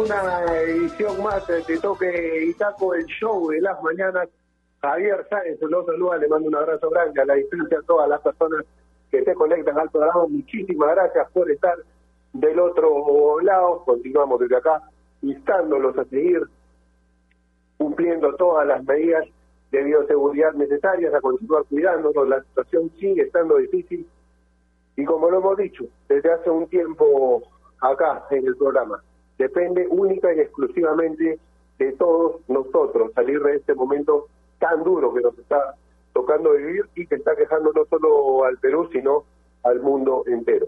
Una edición más de Toque y Taco, el show de las mañanas. Javier Sáenz los saluda, le mando un abrazo grande a la distancia a todas las personas que se conectan al programa. Muchísimas gracias por estar del otro lado. Continuamos desde acá instándolos a seguir cumpliendo todas las medidas de bioseguridad necesarias, a continuar cuidándonos. La situación sigue estando difícil y como lo hemos dicho desde hace un tiempo acá en el programa. Depende única y exclusivamente de todos nosotros salir de este momento tan duro que nos está tocando vivir y que está quejando no solo al Perú, sino al mundo entero.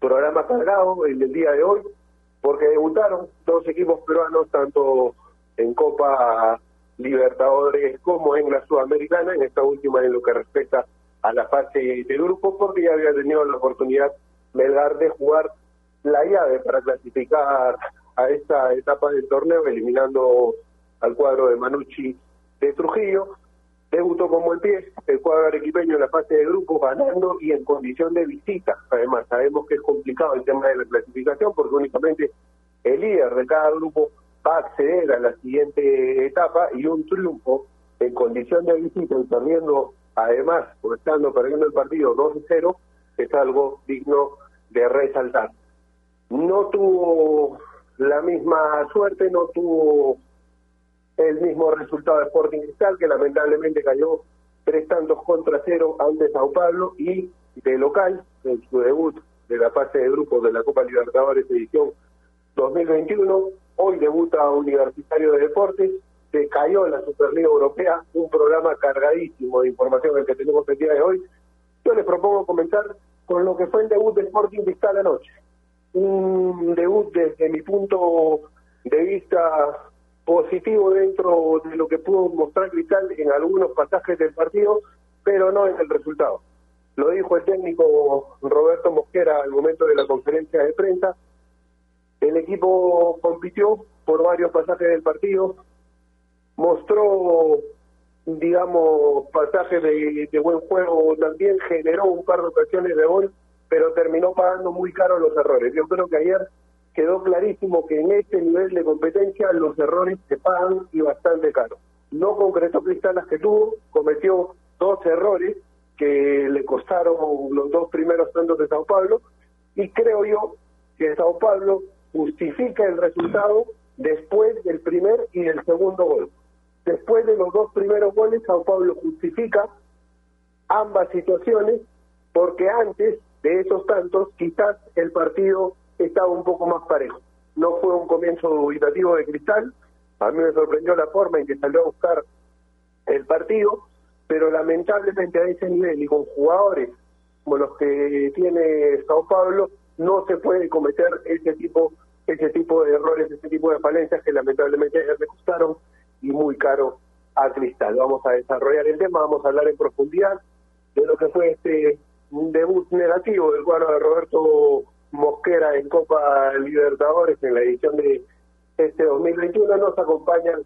Programa en el día de hoy, porque debutaron dos equipos peruanos, tanto en Copa Libertadores como en la Sudamericana, en esta última en lo que respecta a la fase de grupo, porque ya había tenido la oportunidad Melgar de jugar la llave para clasificar a esta etapa del torneo, eliminando al cuadro de Manucci de Trujillo. Debutó como el pie el cuadro arequipeño en la fase de grupo, ganando y en condición de visita. Además, sabemos que es complicado el tema de la clasificación porque únicamente el líder de cada grupo va a acceder a la siguiente etapa y un triunfo en condición de visita y perdiendo, además, por estando perdiendo el partido 2-0, es algo digno de resaltar no tuvo la misma suerte, no tuvo el mismo resultado de Sporting Cristal, que lamentablemente cayó tres tantos contra cero ante Sao Paulo y de local, en su debut de la fase de grupos de la Copa Libertadores edición 2021. Hoy debuta Universitario de Deportes, se cayó en la Superliga Europea, un programa cargadísimo de información el que tenemos el día de hoy. Yo les propongo comenzar con lo que fue el debut de Sporting Cristal anoche un debut desde mi punto de vista positivo dentro de lo que pudo mostrar Cristal en algunos pasajes del partido, pero no en el resultado. Lo dijo el técnico Roberto Mosquera al momento de la conferencia de prensa. El equipo compitió por varios pasajes del partido, mostró, digamos, pasajes de, buen juego también, generó un par de ocasiones de gol pero terminó pagando muy caro los errores. Yo creo que ayer quedó clarísimo que en este nivel de competencia los errores se pagan y bastante caro. No concretó Cristal las que tuvo, cometió dos errores que le costaron los dos primeros tantos de Sao Paulo y creo yo que Sao Paulo justifica el resultado después del primer y del segundo gol. Después de los dos primeros goles, Sao Paulo justifica ambas situaciones porque antes de esos tantos, quizás el partido estaba un poco más parejo. No fue un comienzo dubitativo de Cristal, a mí me sorprendió la forma en que salió a buscar el partido, pero lamentablemente a ese nivel y con jugadores como los que tiene Sao Paulo, no se puede cometer ese tipo ese tipo de errores, ese tipo de falencias que lamentablemente le costaron y muy caro a Cristal. Vamos a desarrollar el tema, vamos a hablar en profundidad de lo que fue este un debut negativo del cuadro de Roberto Mosquera en Copa Libertadores en la edición de este 2021. Nos acompañan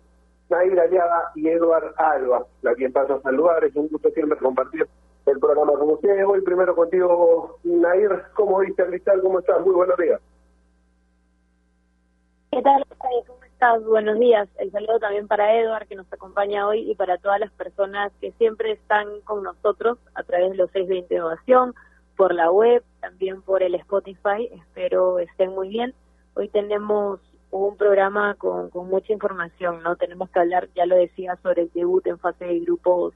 Nair Aliaga y Eduard Alba, la quien paso a saludar. Es un gusto siempre compartir el programa con ustedes. Hoy primero contigo, Nair. ¿Cómo viste, Cristal? ¿Cómo estás? Muy buenos días. ¿Qué tal? ¿Cómo Buenos días. El saludo también para Edward, que nos acompaña hoy, y para todas las personas que siempre están con nosotros a través de los 620 Innovación, por la web, también por el Spotify. Espero estén muy bien. Hoy tenemos un programa con, con mucha información, ¿no? Tenemos que hablar, ya lo decía, sobre el debut en fase de grupos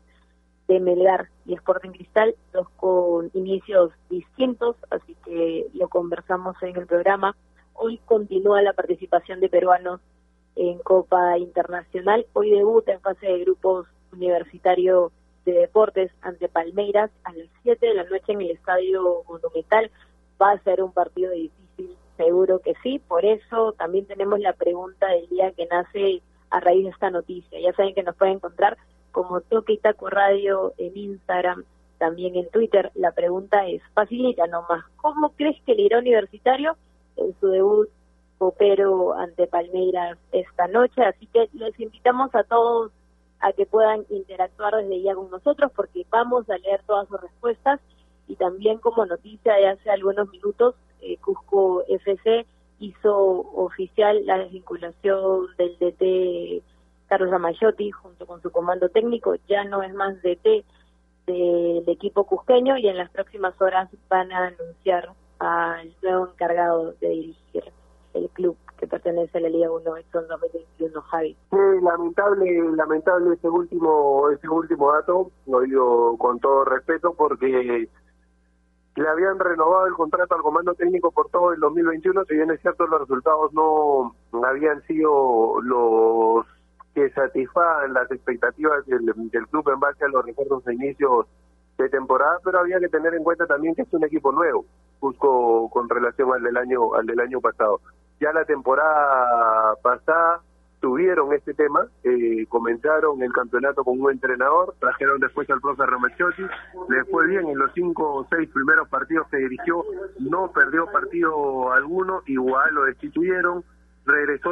de Melgar y Sporting Cristal, dos con inicios distintos, así que lo conversamos en el programa Hoy continúa la participación de peruanos en Copa Internacional. Hoy debuta en fase de grupos universitario de deportes ante Palmeiras a las 7 de la noche en el Estadio Monumental. Va a ser un partido difícil, seguro que sí. Por eso también tenemos la pregunta del día que nace a raíz de esta noticia. Ya saben que nos pueden encontrar como Toque y Taco Radio en Instagram, también en Twitter. La pregunta es, facilita nomás, ¿cómo crees que el irá universitario en su debut copero ante Palmeiras esta noche, así que les invitamos a todos a que puedan interactuar desde ya con nosotros porque vamos a leer todas sus respuestas. Y también como noticia de hace algunos minutos, eh, Cusco FC hizo oficial la desvinculación del DT Carlos Ramayotti junto con su comando técnico, ya no es más DT del equipo cusqueño y en las próximas horas van a anunciar al nuevo encargado de dirigir el club que pertenece a la Liga 1 Exxon 2021, Javi. Sí, lamentable, lamentable ese último, ese último dato, lo digo con todo respeto porque le habían renovado el contrato al comando técnico por todo el 2021, si bien es cierto los resultados no habían sido los que satisfagan las expectativas del, club en base a los recuerdos de inicios de temporada, pero había que tener en cuenta también que es un equipo nuevo, busco con relación al del año al del año pasado. Ya la temporada pasada tuvieron este tema, eh, comenzaron el campeonato con un entrenador, trajeron después al profe Romachotti, le fue bien en los cinco o seis primeros partidos que dirigió, no perdió partido alguno, igual lo destituyeron, regresó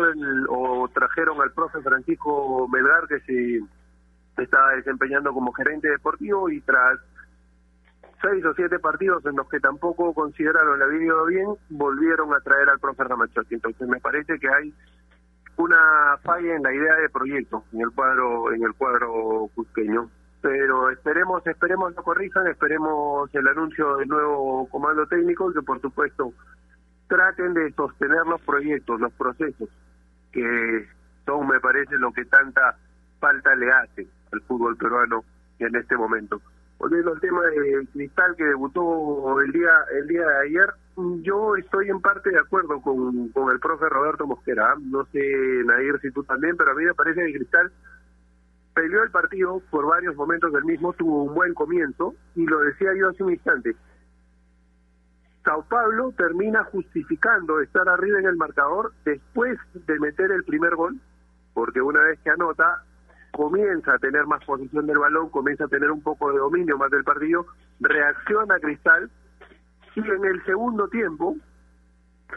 o trajeron al profe Francisco Melgar que se estaba desempeñando como gerente deportivo y tras seis o siete partidos en los que tampoco consideraron la había bien, volvieron a traer al profe Ramachotti. Entonces me parece que hay una falla en la idea de proyecto en el cuadro en el cuadro cusqueño pero esperemos esperemos lo corrijan esperemos el anuncio del nuevo comando técnico que por supuesto traten de sostener los proyectos los procesos que son me parece lo que tanta falta le hace al fútbol peruano en este momento volviendo al tema de Cristal que debutó el día el día de ayer yo estoy en parte de acuerdo con, con el profe Roberto Mosquera. ¿ah? No sé, Nadir, si tú también, pero a mí me parece que Cristal peleó el partido por varios momentos del mismo, tuvo un buen comienzo, y lo decía yo hace un instante. Sao Paulo termina justificando estar arriba en el marcador después de meter el primer gol, porque una vez que anota, comienza a tener más posición del balón, comienza a tener un poco de dominio más del partido, reacciona Cristal y en el segundo tiempo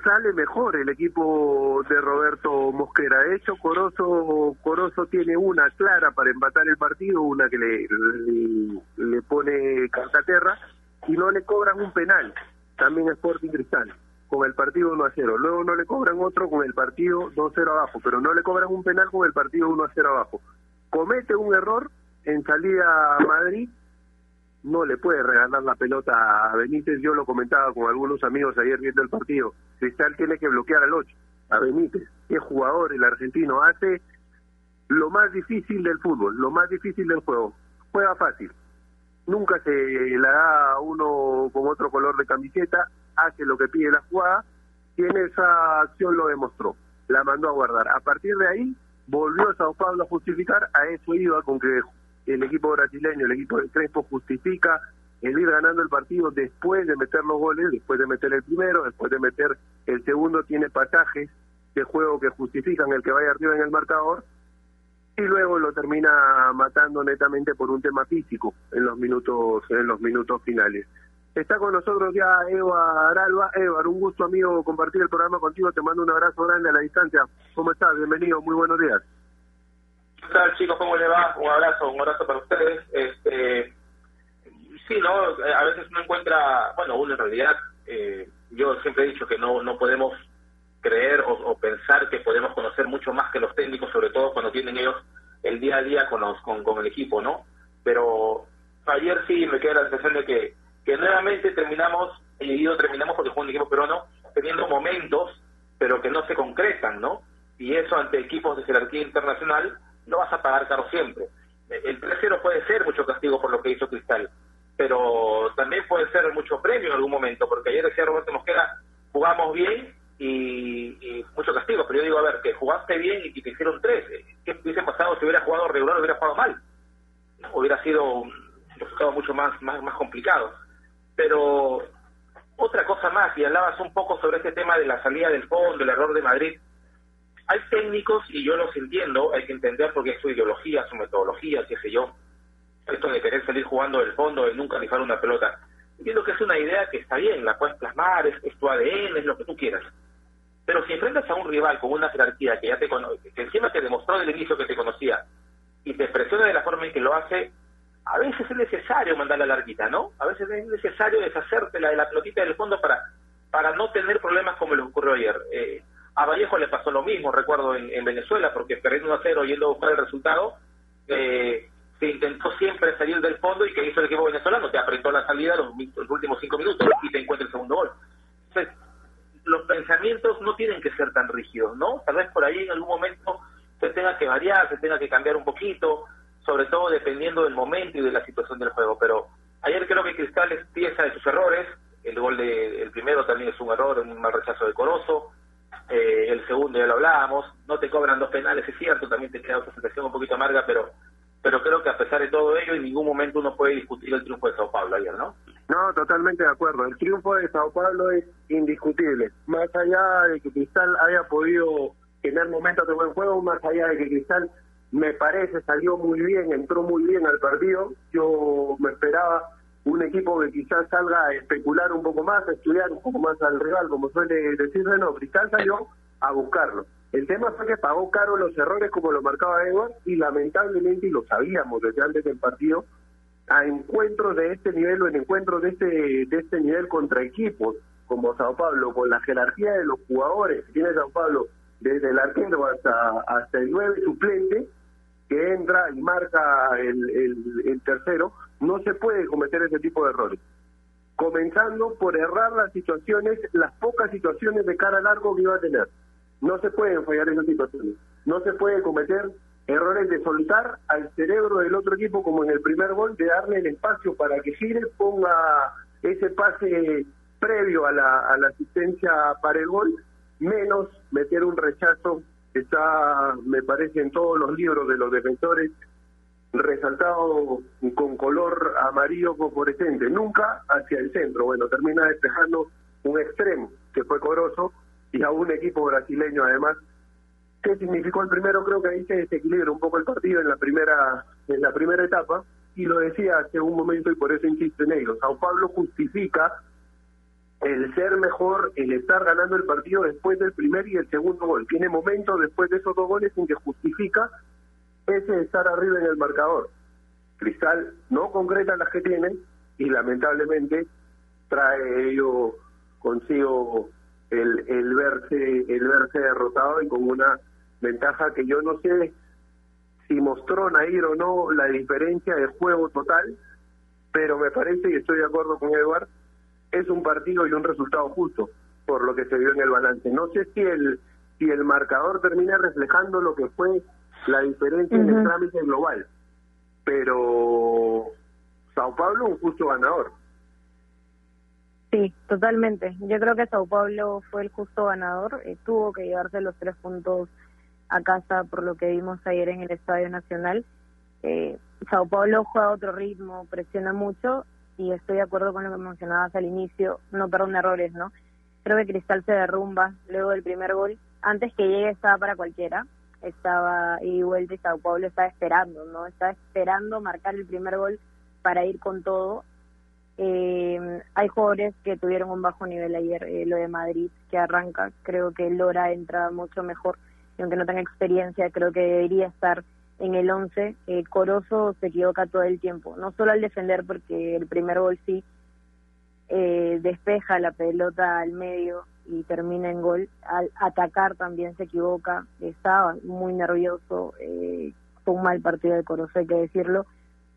sale mejor el equipo de Roberto Mosquera. De hecho, Corozo, Corozo tiene una clara para empatar el partido, una que le, le, pone Cartaterra, y no le cobran un penal, también Sporting Cristal, con el partido 1 a 0. Luego no le cobran otro con el partido 2 a 0 abajo, pero no le cobran un penal con el partido 1 a 0 abajo. Comete un error en salida a Madrid no le puede regalar la pelota a Benítez. Yo lo comentaba con algunos amigos ayer viendo el partido. Cristal tiene que bloquear al 8, a Benítez. Qué jugador el argentino hace lo más difícil del fútbol, lo más difícil del juego. Juega fácil. Nunca se la da uno con otro color de camiseta, hace lo que pide la jugada en esa acción lo demostró. La mandó a guardar. A partir de ahí volvió a Sao Paulo a justificar, a eso iba con que el equipo brasileño, el equipo de Crespo justifica el ir ganando el partido después de meter los goles, después de meter el primero, después de meter el segundo, tiene pasajes de juego que justifican el que vaya arriba en el marcador y luego lo termina matando netamente por un tema físico en los minutos en los minutos finales. Está con nosotros ya Eva Aralba. Eva, un gusto amigo compartir el programa contigo. Te mando un abrazo grande a la distancia. ¿Cómo estás? Bienvenido, muy buenos días. ¿Qué tal, chicos? ¿Cómo les va? Un abrazo, un abrazo para ustedes. Este, sí, ¿no? A veces uno encuentra, bueno, uno en realidad, eh, yo siempre he dicho que no, no podemos creer o, pensar que podemos conocer mucho más que los técnicos, sobre todo cuando tienen ellos el día a día con, los, con, con el equipo, ¿no? Pero ayer sí me queda la sensación de que, que nuevamente terminamos, y terminamos porque fue un equipo peruano, teniendo momentos, pero que no se concretan, ¿no? Y eso ante equipos de jerarquía internacional no vas a pagar caro siempre. El 3-0 puede ser mucho castigo por lo que hizo Cristal, pero también puede ser mucho premio en algún momento, porque ayer decía Roberto Mosquera, jugamos bien y, mucho castigo, pero yo digo, a ver, que jugaste bien y te hicieron tres, ¿qué hubiese pasado si hubiera jugado regular o hubiera jugado mal? Hubiera sido un resultado mucho más, más, más complicado. Pero otra cosa más, y hablabas un poco sobre este tema de la salida del fondo, el error de Madrid, hay técnicos, y yo los entiendo, hay que entender porque es su ideología, su metodología, qué sé yo, esto de querer salir jugando del fondo, de nunca rifar una pelota. Entiendo que es una idea que está bien, la puedes plasmar, es, tu ADN, es lo que tú quieras. Pero si enfrentas a un rival con una jerarquía que ya te conoce, que encima te demostró desde el inicio que te conocía, y te presiona de la forma en que lo hace, a veces es necesario mandar la larguita, ¿no? A veces es necesario deshacerte la de la pelotita del fondo para para no tener problemas como les ocurrió ayer. Eh, a Vallejo le pasó lo mismo, recuerdo, en, Venezuela, porque perdiendo 1 a 0 yendo a buscar el resultado, eh, se intentó siempre salir del fondo y que hizo el equipo venezolano, te apretó la salida los, los últimos cinco minutos y te encuentra el segundo gol. Entonces, los pensamientos no tienen que ser tan rígidos, ¿no? Tal vez por ahí en algún momento se tenga que variar, se tenga que cambiar un poquito, sobre todo dependiendo del momento y de la situación del juego. Pero ayer creo que Cristal es pieza de sus errores, el gol de, el primero también es un error, un mal rechazo de Corozo, eh, el segundo ya lo hablábamos, no te cobran dos penales, es cierto, también te queda otra sensación un poquito amarga, pero pero creo que a pesar de todo ello, en ningún momento uno puede discutir el triunfo de Sao Paulo ayer, ¿no? No, totalmente de acuerdo. El triunfo de Sao Paulo es indiscutible. Más allá de que Cristal haya podido tener momentos de buen juego, más allá de que Cristal me parece salió muy bien, entró muy bien al partido. Yo me esperaba un equipo que quizás salga a especular un poco más, a estudiar un poco más al rival, como suele decirse, no, Cristal salió a buscarlo. El tema fue que pagó caro los errores como lo marcaba Edward y lamentablemente, y lo sabíamos desde antes del partido, a encuentros de este nivel o en encuentros de este, de este nivel contra equipos como Sao Paulo, con la jerarquía de los jugadores que tiene Sao Paulo, desde el arquero hasta, hasta el nueve suplente, entra y marca el, el, tercero, no se puede cometer ese tipo de errores. Comenzando por errar las situaciones, las pocas situaciones de cara largo que iba a tener. No se pueden fallar esas situaciones. No se puede cometer errores de soltar al cerebro del otro equipo como en el primer gol, de darle el espacio para que gire, ponga ese pase previo a la, asistencia para el gol, menos meter un rechazo está, me parece, en todos los libros de los defensores, resaltado con color amarillo fosforescente, nunca hacia el centro. Bueno, termina despejando un extremo que fue Corozo y a un equipo brasileño además. ¿Qué significó el primero? Creo que ahí se desequilibra un poco el partido en la primera en la primera etapa y lo decía hace un momento y por eso insisto en ello. Sao Paulo justifica el ser mejor, el estar ganando el partido después del primer y el segundo gol. Tiene momentos después de esos dos goles en que justifica ese estar arriba en el marcador. Cristal no concreta las que tiene y lamentablemente trae ello consigo el, el verse el verse derrotado y con una ventaja que yo no sé si mostró Nair o no la diferencia de juego total, pero me parece y estoy de acuerdo con Eduard, es un partido y un resultado justo por lo que se vio en el balance. No sé si el si el marcador termina reflejando lo que fue la diferencia en el trámite global, pero Sao Paulo un justo ganador. Sí, totalmente. Yo creo que Sao Paulo fue el justo ganador. Eh, tuvo que llevarse los tres puntos a casa por lo que vimos ayer en el Estadio Nacional. Eh, Sao Paulo juega a otro ritmo, presiona mucho y estoy de acuerdo con lo que mencionabas al inicio. No perdona errores, ¿no? Creo que Cristal se derrumba luego del primer gol. Antes que llegue estaba para cualquiera. Estaba y vuelta y Sao Paulo estaba esperando, ¿no? Estaba esperando marcar el primer gol para ir con todo eh, hay jugadores que tuvieron un bajo nivel ayer, eh, lo de Madrid, que arranca, creo que Lora entra mucho mejor, y aunque no tenga experiencia, creo que debería estar en el 11. Eh, Corozo se equivoca todo el tiempo, no solo al defender, porque el primer gol sí eh, despeja la pelota al medio y termina en gol, al atacar también se equivoca, estaba muy nervioso, eh, fue un mal partido de Corozo, hay que decirlo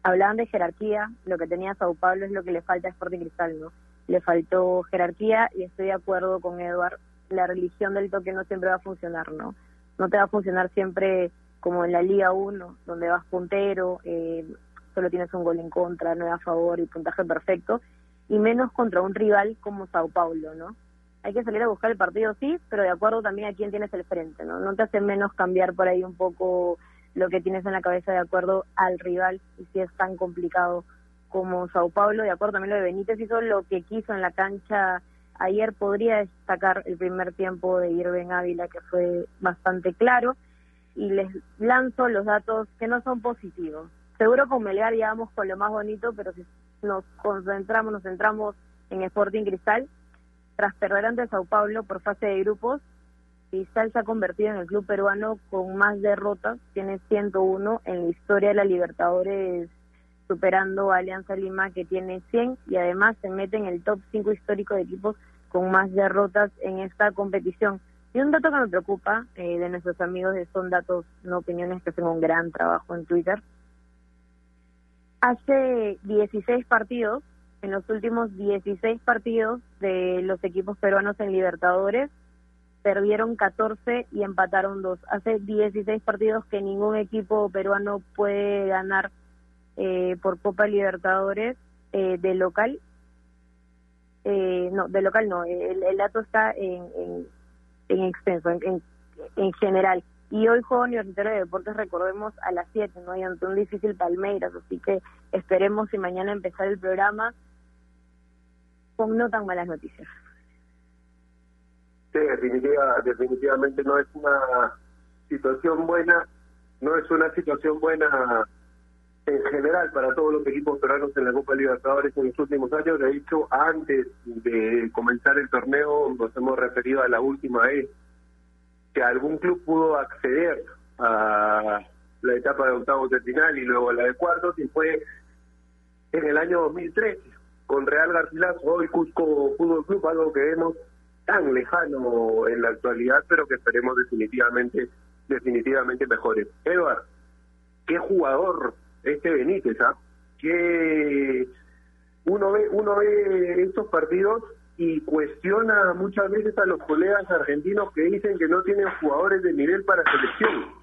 hablaban de jerarquía, lo que tenía Sao Paulo es lo que le falta a Sporting Cristal, ¿no? Le faltó jerarquía y estoy de acuerdo con Eduard, la religión del toque no siempre va a funcionar, ¿no? No te va a funcionar siempre como en la Liga 1, donde vas puntero, eh, solo tienes un gol en contra, no a favor y puntaje perfecto, y menos contra un rival como Sao Paulo, ¿no? Hay que salir a buscar el partido, sí, pero de acuerdo también a quién tienes el frente, ¿no? No te hace menos cambiar por ahí un poco lo que tienes en la cabeza de acuerdo al rival y si es tan complicado como Sao Paulo, de acuerdo también lo de Benítez hizo lo que quiso en la cancha ayer, podría destacar el primer tiempo de Irving Ávila que fue bastante claro y les lanzo los datos que no son positivos. Seguro con Melgar ya vamos con lo más bonito, pero si nos concentramos, nos centramos en Sporting Cristal, tras perder ante Sao Paulo por fase de grupos, Cristal se ha convertido en el club peruano con más derrotas, tiene 101 en la historia de la Libertadores, superando a Alianza Lima que tiene 100 y además se mete en el top 5 histórico de equipos con más derrotas en esta competición. Y un dato que me preocupa eh, de nuestros amigos de Son Datos No Opiniones, que hacen un gran trabajo en Twitter. Hace 16 partidos, en los últimos 16 partidos de los equipos peruanos en Libertadores, perdieron 14 y empataron 2. Hace 16 partidos que ningún equipo peruano puede ganar eh, por Copa Libertadores eh, de local. Eh, no, de local no, el, dato está en, extenso, en, en, general. Y hoy juego Universitario de Deportes, recordemos, a las 7, ¿no? Y ante un difícil Palmeiras, así que esperemos si mañana empezar el programa con no tan malas noticias. Sí, definitiva, definitivamente no es una situación buena, no es una situación buena en general para todos los equipos peruanos en la Copa Libertadores en los últimos años. De hecho, antes de comenzar el torneo nos hemos referido a la última vez que algún club pudo acceder a la etapa de octavos de final y luego a la de cuartos y fue en el año 2013 con Real Garcilaso, hoy Cusco Fútbol Club, algo que vemos tan lejano en la actualidad, pero que esperemos definitivamente definitivamente mejores. Eduard, qué jugador este Benítez, ¿ah? Que uno ve uno ve estos partidos y cuestiona muchas veces a los colegas argentinos que dicen que no tienen jugadores de nivel para selección.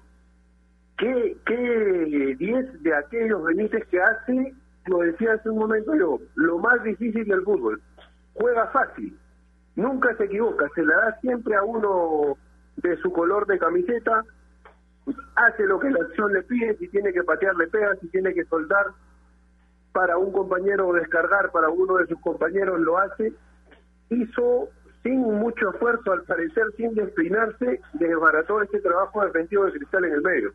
¿Qué, qué 10 de aquellos Benítez que hace, lo decía hace un momento yo, lo más difícil del fútbol? Juega fácil, nunca se equivoca, se la da siempre a uno de su color de camiseta, hace lo que la acción le pide, si tiene que patear le pega, si tiene que soltar para un compañero o descargar para uno de sus compañeros lo hace, hizo sin mucho esfuerzo, al parecer sin despeinarse, desbarató este trabajo defensivo de Cristal en el medio.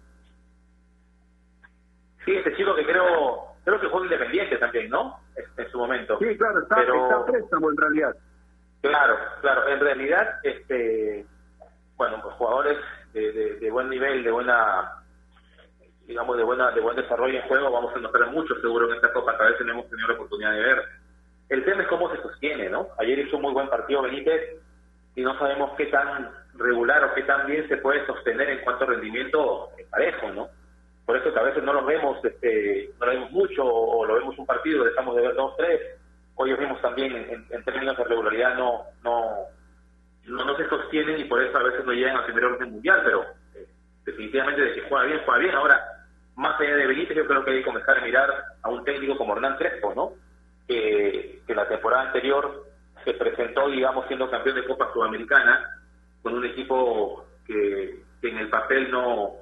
Sí, este chico que creo creo que fue independiente también, ¿no? En su momento. Sí, claro, está, está préstamo en realidad. Claro, claro. En realidad, este, bueno, pues jugadores de, de, buen nivel, de buena, digamos, de buena, de buen desarrollo en juego, vamos a encontrar mucho seguro en esta Copa, que a veces hemos tenido la oportunidad de ver. El tema es cómo se sostiene, ¿no? Ayer hizo un muy buen partido Benítez y no sabemos qué tan regular o qué tan bien se puede sostener en cuanto a rendimiento parejo, ¿no? Por eso que a veces no lo vemos, este, no lo vemos mucho o lo vemos un partido, dejamos de ver dos, tres hoy vimos también en, términos de regularidad no, no, no, se sostienen y por eso a veces no llegan al primer orden mundial, pero eh, definitivamente de que juega bien, juega bien. Ahora, más allá de Benítez, yo creo que hay que comenzar a mirar a un técnico como Hernán Crespo, ¿no? Que, que la temporada anterior se presentó, digamos, siendo campeón de Copa Sudamericana, con un equipo que, en el papel no,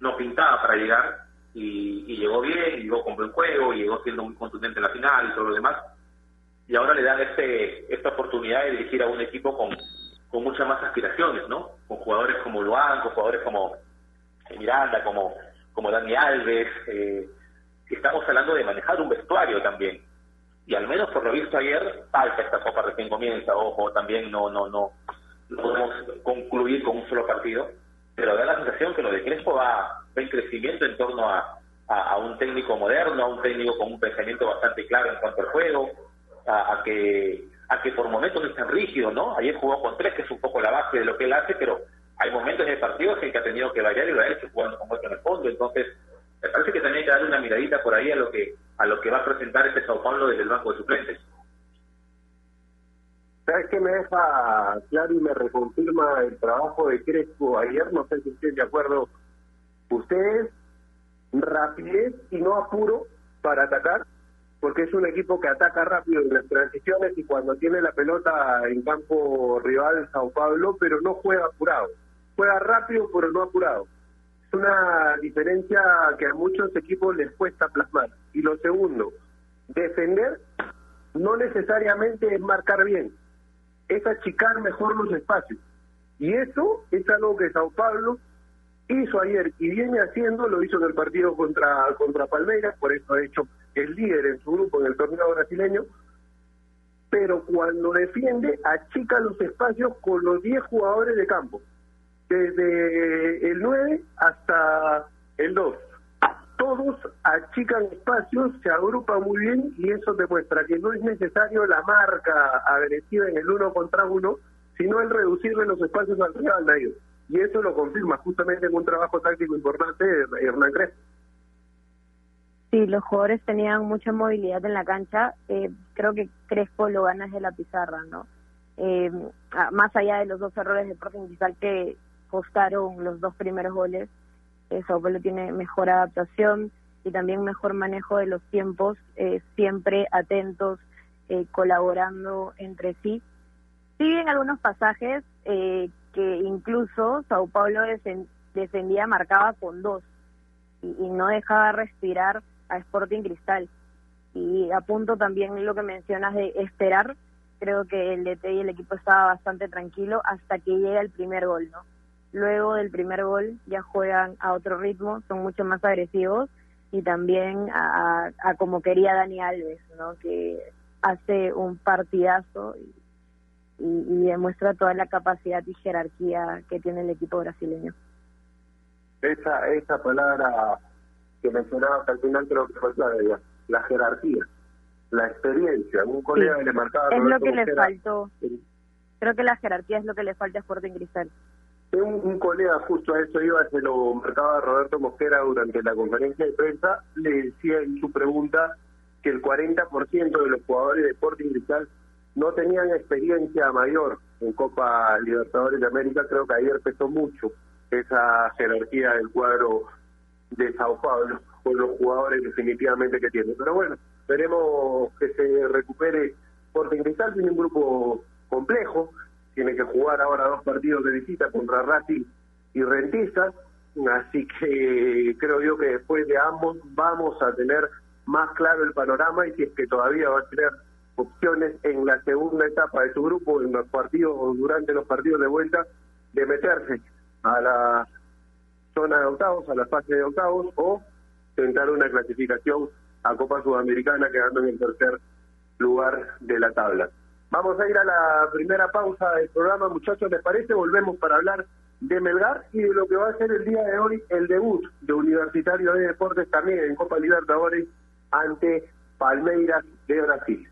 no pintaba para llegar, y, y llegó bien, llegó con buen juego, y llegó siendo muy contundente en la final y todo lo demás y ahora le dan este esta oportunidad de dirigir a un equipo con, con muchas más aspiraciones, ¿no? Con jugadores como Luan, con jugadores como Miranda, como, como Dani Alves. Eh, estamos hablando de manejar un vestuario también. Y al menos por lo visto ayer, falta esta copa recién comienza, ojo, también no, no, no, no podemos concluir con un solo partido, pero da la sensación que lo de Crespo va, en crecimiento en torno a, a, a un técnico moderno, a un técnico con un pensamiento bastante claro en cuanto al juego, a, que a que por momentos es tan rígido, ¿no? Ayer jugó con tres, que es un poco la base de lo que él hace, pero hay momentos en el partido en que ha tenido que variar y lo ha hecho jugando con vuelta en el fondo. Entonces, me parece que también hay que darle una miradita por ahí a lo que a lo que va a presentar este Sao Paulo desde el banco de suplentes. ¿Sabes qué me deja claro y me reconfirma el trabajo de Crespo ayer? No sé si estén de acuerdo ustedes. Rapidez y no apuro para atacar porque es un equipo que ataca rápido en las transiciones y cuando tiene la pelota en campo rival Sao Paulo, pero no juega apurado. Juega rápido, pero no apurado. Es una diferencia que a muchos equipos les cuesta plasmar. Y lo segundo, defender no necesariamente es marcar bien, es achicar mejor los espacios. Y eso es algo que Sao Paulo hizo ayer y viene haciendo, lo hizo en el partido contra, contra Palmeiras, por eso ha hecho el líder en su grupo en el torneo brasileño, pero cuando defiende achica los espacios con los 10 jugadores de campo, desde el 9 hasta el 2. todos achican espacios, se agrupan muy bien y eso demuestra que no es necesario la marca agresiva en el uno contra uno, sino el reducirle los espacios al rival de ellos. Y eso lo confirma justamente en un trabajo táctico importante de Hernán Crespo. Sí, los jugadores tenían mucha movilidad en la cancha. Eh, creo que Crespo lo gana de la pizarra, ¿no? Eh, más allá de los dos errores de Cristal que costaron los dos primeros goles, eh, Sao Paulo tiene mejor adaptación y también mejor manejo de los tiempos, eh, siempre atentos, eh, colaborando entre sí. Sí, en algunos pasajes eh, que incluso Sao Paulo descendía, marcaba con dos y, y no dejaba respirar a Sporting Cristal. Y apunto también lo que mencionas de esperar, creo que el DT y el equipo estaba bastante tranquilo hasta que llega el primer gol, ¿no? Luego del primer gol ya juegan a otro ritmo, son mucho más agresivos y también a, a como quería Dani Alves, ¿no? Que hace un partidazo y, y, demuestra toda la capacidad y jerarquía que tiene el equipo brasileño. Esa, esa palabra que mencionabas al final creo que fue la, la jerarquía, la experiencia. Un colega sí. le marcaba... Es lo que le faltó. Creo que la jerarquía es lo que le falta a Sporting Cristal. Un, un, colega justo a eso iba, se lo marcaba Roberto Mosquera durante la conferencia de prensa, le decía en su pregunta que el 40% de los jugadores de Sporting Cristal no tenían experiencia mayor en Copa Libertadores de América, creo que ayer pesó mucho esa jerarquía del cuadro de Sao Paulo con los jugadores definitivamente que tiene. Pero bueno, esperemos que se recupere Sporting Cristal, tiene un grupo complejo, tiene que jugar ahora dos partidos de visita contra Racing y Rentistas, así que creo yo que después de ambos vamos a tener más claro el panorama y si es que todavía va a tener opciones en la segunda etapa de su grupo, en los partidos o durante los partidos de vuelta, de meterse a la zona de octavos, a la fase de octavos o tentar una clasificación a Copa Sudamericana quedando en el tercer lugar de la tabla. Vamos a ir a la primera pausa del programa, muchachos, ¿les parece? Volvemos para hablar de Melgar y de lo que va a ser el día de hoy el debut de Universitario de Deportes también en Copa Libertadores ante Palmeiras de Brasil.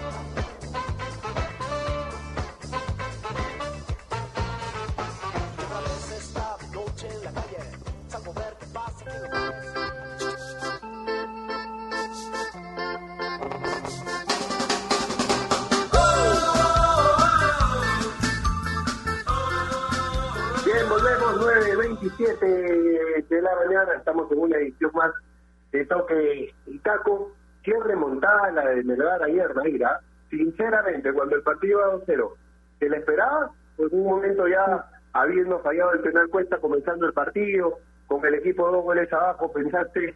9.27 de la mañana, estamos en una edición más de Toque y Taco. Qué remontada la de Melgar ayer, Naira. Sinceramente, cuando el partido iba 2-0, ¿se le esperaba? Pues en un momento ya habiendo fallado el penal cuesta, comenzando el partido, con el equipo dos goles abajo, pensaste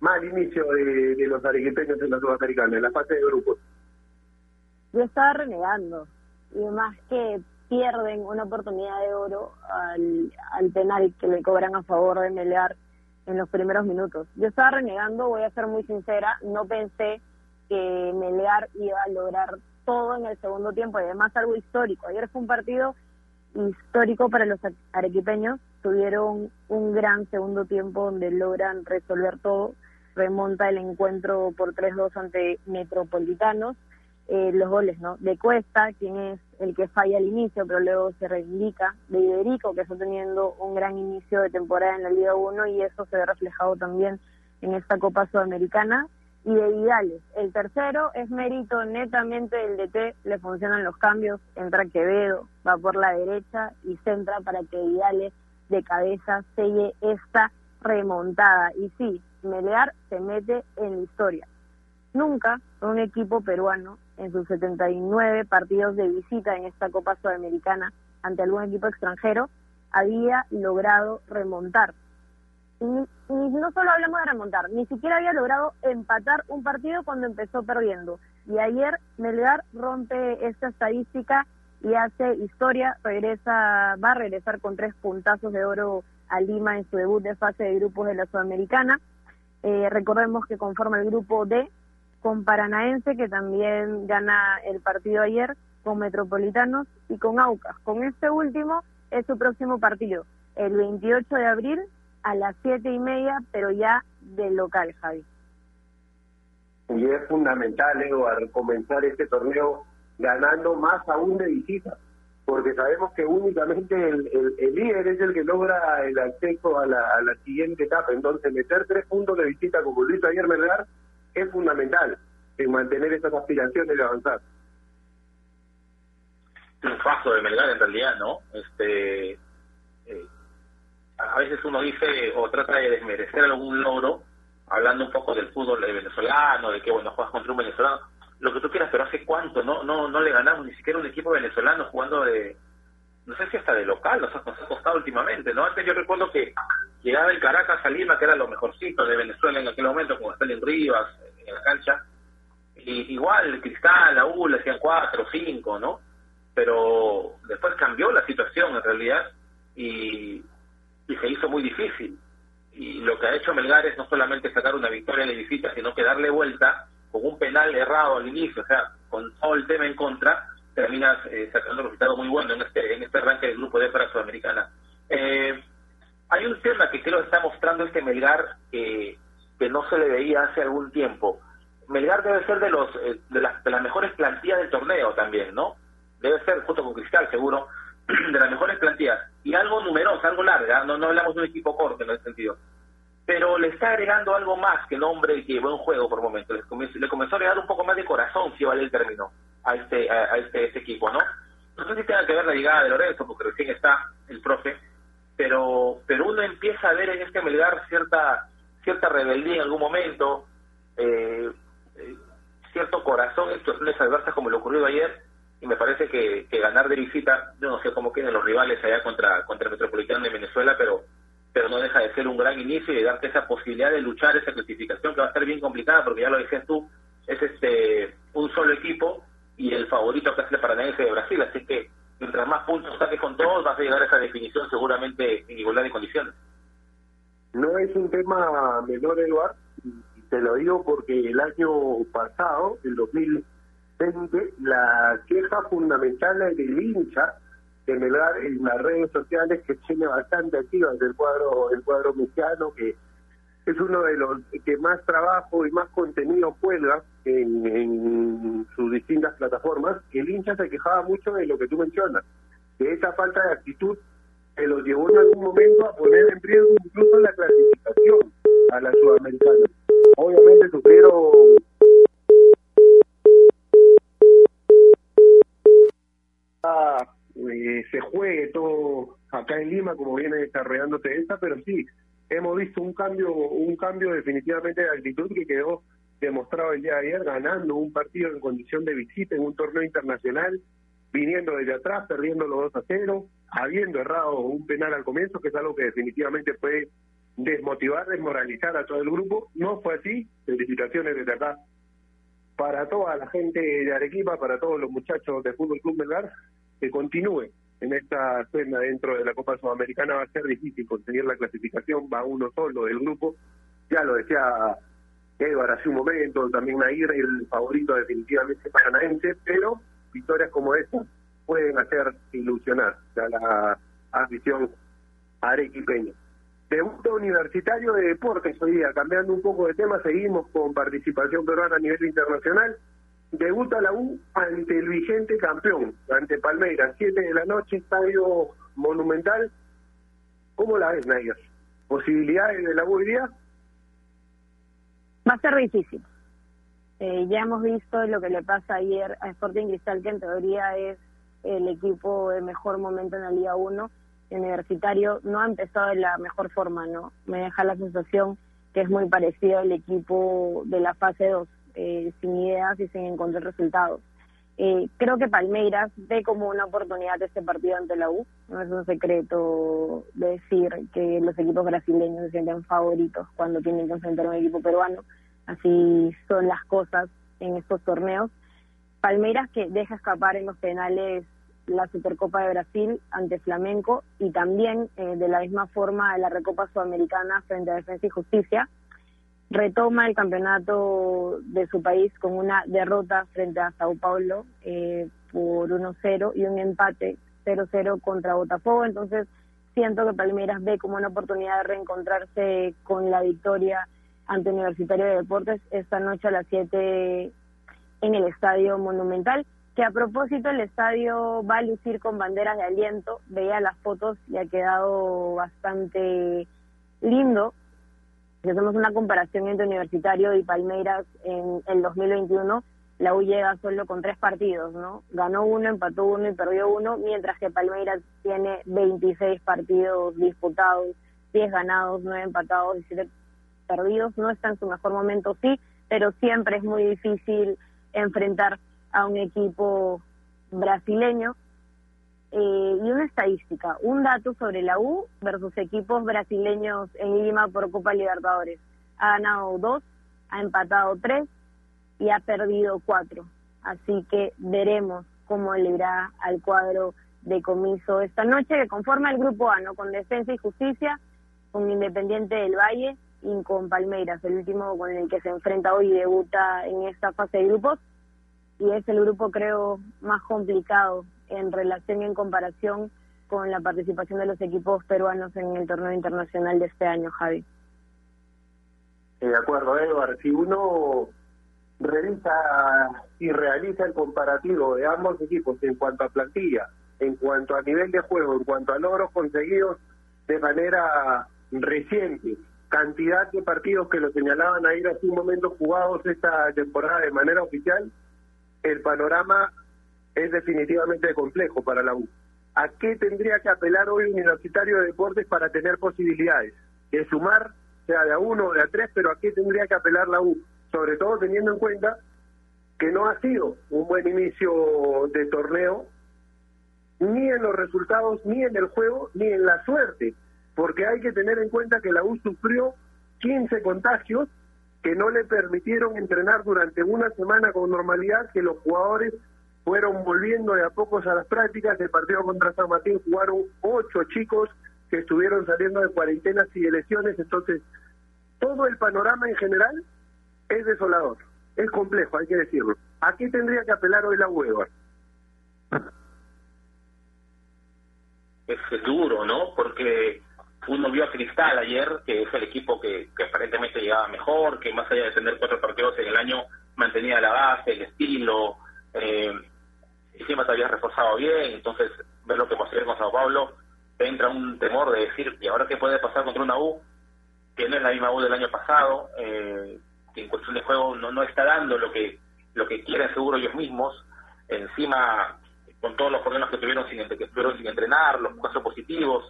mal inicio de, de los arequipeños en la Sudamericana, en la fase de grupos. Yo estaba renegando, y más que pierden una oportunidad de oro al, al penal que le cobran a favor de Melgar en los primeros minutos. Yo estaba renegando, voy a ser muy sincera, no pensé que Melgar iba a lograr todo en el segundo tiempo y además algo histórico. Ayer fue un partido histórico para los arequipeños. Tuvieron un gran segundo tiempo donde logran resolver todo. Remonta el encuentro por 3-2 ante Metropolitanos. Eh, los goles ¿no? de Cuesta, quien es el que falla al inicio, pero luego se reivindica, de Iberico, que está teniendo un gran inicio de temporada en la Liga 1 y eso se ve reflejado también en esta Copa Sudamericana y de Vidales. El tercero es mérito netamente del DT, le funcionan los cambios, entra Quevedo, va por la derecha y centra para que Vidales de cabeza selle esta remontada. Y sí, Melear se mete en la historia. Nunca un equipo peruano en sus 79 partidos de visita en esta Copa Sudamericana ante algún equipo extranjero había logrado remontar ni, no solo hablamos de remontar, ni siquiera había logrado empatar un partido cuando empezó perdiendo. Y ayer Melgar rompe esta estadística y hace historia, regresa, va a regresar con tres puntazos de oro a Lima en su debut de fase de grupos de la Sudamericana. Eh, recordemos que conforma el grupo D con Paranaense, que también gana el partido ayer, con Metropolitanos y con Aucas. Con este último es su próximo partido, el 28 de abril a las siete y media, pero ya del local, Javi. Y es fundamental, Eduardo, comenzar este torneo ganando más aún de visita, porque sabemos que únicamente el, el, líder es el que logra el acceso a la, a la siguiente etapa. Entonces, meter tres puntos de visita, como lo hizo ayer Melgar, es fundamental en mantener esas aspiraciones de avanzar. Un paso de Melgar, en realidad, ¿no? Este. Eh, a veces uno dice o trata de desmerecer algún logro, hablando un poco del fútbol venezolano, de que bueno, juegas contra un venezolano, lo que tú quieras, pero hace cuánto, no no no le ganamos ni siquiera un equipo venezolano jugando de, no sé si hasta de local, nos ha, nos ha costado últimamente, ¿no? Antes yo recuerdo que llegaba el Caracas a Lima, que era lo mejorcito de Venezuela en aquel momento, como en Rivas, en la cancha, y igual Cristal, la U, le hacían cuatro, cinco, ¿no? Pero después cambió la situación en realidad, y y se hizo muy difícil. Y lo que ha hecho Melgar es no solamente sacar una victoria en la visita, sino que darle vuelta con un penal errado al inicio, o sea, con todo el tema en contra, terminas eh, sacando un resultado muy bueno en este en este arranque del grupo de para Sudamericana. Eh, hay un tema que creo que está mostrando este Melgar que no se le veía hace algún tiempo. Melgar debe ser de los eh, de, las, de las mejores plantillas del torneo también, ¿no? Debe ser, junto con Cristal seguro, de las mejores plantillas y algo numerosa, algo larga, no, no hablamos de un equipo corto en ese sentido, pero le está agregando algo más que nombre y que buen juego por momento, le comenzó, le comenzó a agregar un poco más de corazón, si vale el término, a este, a, este, este, equipo, ¿no? No sé si tenga que ver la llegada de Lorenzo, porque recién está el profe, pero, pero uno empieza a ver en este Melgar cierta, cierta rebeldía en algún momento, eh, eh, cierto corazón en situaciones adversas como le ocurrió ayer, y me parece que, ganar de visita, yo no sé cómo queden los rivales allá contra, contra el Metropolitano de Venezuela, pero pero no deja de ser un gran inicio y darte esa posibilidad de luchar esa clasificación que va a ser bien complicada porque ya lo decías tú, es este un solo equipo y el favorito que es el Paranaense de Brasil, así que mientras más puntos saques con todos vas a llegar a esa definición seguramente en igualdad de condiciones. No es un tema menor, Eduardo, y te lo digo porque el año pasado, el 2000 la queja fundamental del hincha de Melgar en las redes sociales que tiene bastante activa del cuadro el cuadro mexicano que es uno de los que más trabajo y más contenido cuelga en, distintas plataformas el hincha se quejaba mucho de lo que tú mencionas de esa falta de actitud que los llevó en algún momento a poner en riesgo incluso la clasificación a la sudamericana. Obviamente sufrieron eh, se juegue todo acá en Lima como viene desarrollándose esta, pero sí, hemos visto un cambio, un cambio definitivamente de actitud que quedó demostrado el día de ayer, ganando un partido en condición de visita en un torneo internacional, viniendo desde atrás, perdiendo los 2 a 0, habiendo errado un penal al comienzo, que es algo que definitivamente puede desmotivar, desmoralizar a todo el grupo. No fue así, felicitaciones desde acá para toda la gente de Arequipa, para todos los muchachos de Fútbol Club Melgar, que continúe en esta senda dentro de la Copa Sudamericana. Va a ser difícil conseguir la clasificación, va uno solo del grupo. Ya lo decía Edward hace un momento, también Nair, el favorito definitivamente paranaense, pero victorias como esta pueden hacer ilusionar la afición arequipeña. Debut universitario de deportes hoy día, cambiando un poco de tema, seguimos con participación peruana a nivel internacional. Debuta la U ante el vigente campeón, ante Palmeiras, 7 de la noche, estadio monumental. ¿Cómo la ves, Nayer? ¿Posibilidades de la U hoy día? Va a ser difícil. Eh, ya hemos visto lo que le pasa ayer a Sporting Cristal, que en teoría es el equipo de mejor momento en la Liga 1 universitario no ha empezado de la mejor forma, ¿no? Me deja la sensación que es muy parecido al equipo de la fase 2, eh, sin ideas y sin encontrar resultados. Eh, creo que Palmeiras ve como una oportunidad este partido ante la U. No es un secreto decir que los equipos brasileños se sienten favoritos cuando tienen que enfrentar a un equipo peruano. Así son las cosas en estos torneos. Palmeiras que deja escapar en los penales la Supercopa de Brasil ante Flamenco y también eh, de la misma forma la Recopa Sudamericana frente a Defensa y Justicia. Retoma el campeonato de su país con una derrota frente a Sao Paulo eh, por 1-0 y un empate 0-0 contra Botafogo. Entonces siento que Palmeiras ve como una oportunidad de reencontrarse con la victoria ante Universitario de Deportes esta noche a las 7 en el Estadio Monumental que a propósito el estadio va a lucir con banderas de aliento, veía las fotos y ha quedado bastante lindo. Si hacemos una comparación entre Universitario y Palmeiras en el 2021, la U llega solo con tres partidos, ¿no? Ganó uno, empató uno y perdió uno, mientras que Palmeiras tiene 26 partidos disputados, 10 ganados, 9 empatados y 7 perdidos. No está en su mejor momento, sí, pero siempre es muy difícil enfrentar a un equipo brasileño. Eh, y una estadística, un dato sobre la U versus equipos brasileños en Lima por Copa Libertadores. Ha ganado dos, ha empatado tres y ha perdido cuatro. Así que veremos cómo le irá al cuadro de comiso esta noche, que conforma el grupo A, ¿no? Con Defensa y Justicia, con Independiente del Valle y con Palmeiras, el último con el que se enfrenta hoy y debuta en esta fase de grupos y es el grupo creo más complicado en relación y en comparación con la participación de los equipos peruanos en el torneo internacional de este año, Javi. de acuerdo, Eduardo. Si uno revisa y realiza el comparativo de ambos equipos en cuanto a plantilla, en cuanto a nivel de juego, en cuanto a logros conseguidos de manera reciente, cantidad de partidos que lo señalaban a ir hace un momento jugados esta temporada de manera oficial, el panorama es definitivamente complejo para la U. ¿A qué tendría que apelar hoy Universitario de Deportes para tener posibilidades? De sumar, sea de a uno o de a tres, pero ¿a qué tendría que apelar la U? Sobre todo teniendo en cuenta que no ha sido un buen inicio de torneo, ni en los resultados, ni en el juego, ni en la suerte, porque hay que tener en cuenta que la U sufrió 15 contagios que no le permitieron entrenar durante una semana con normalidad, que los jugadores fueron volviendo de a pocos a las prácticas. El partido contra San Martín jugaron ocho chicos que estuvieron saliendo de cuarentenas y de lesiones. Entonces, todo el panorama en general es desolador, es complejo, hay que decirlo. ¿A qué tendría que apelar hoy la hueva? Es duro, ¿no? Porque uno vio a Cristal ayer, que es el equipo que, aparentemente llegaba mejor, que más allá de tener cuatro partidos en el año, mantenía la base, el estilo, eh, encima se había reforzado bien, entonces ver lo que pasó con Sao Paulo, entra un temor de decir, ¿y ahora qué puede pasar contra una U? Que no es la misma U del año pasado, eh, que en cuestión de juego no, no está dando lo que lo que quieren seguro ellos mismos, encima con todos los problemas que tuvieron sin, que tuvieron sin entrenar, los casos positivos,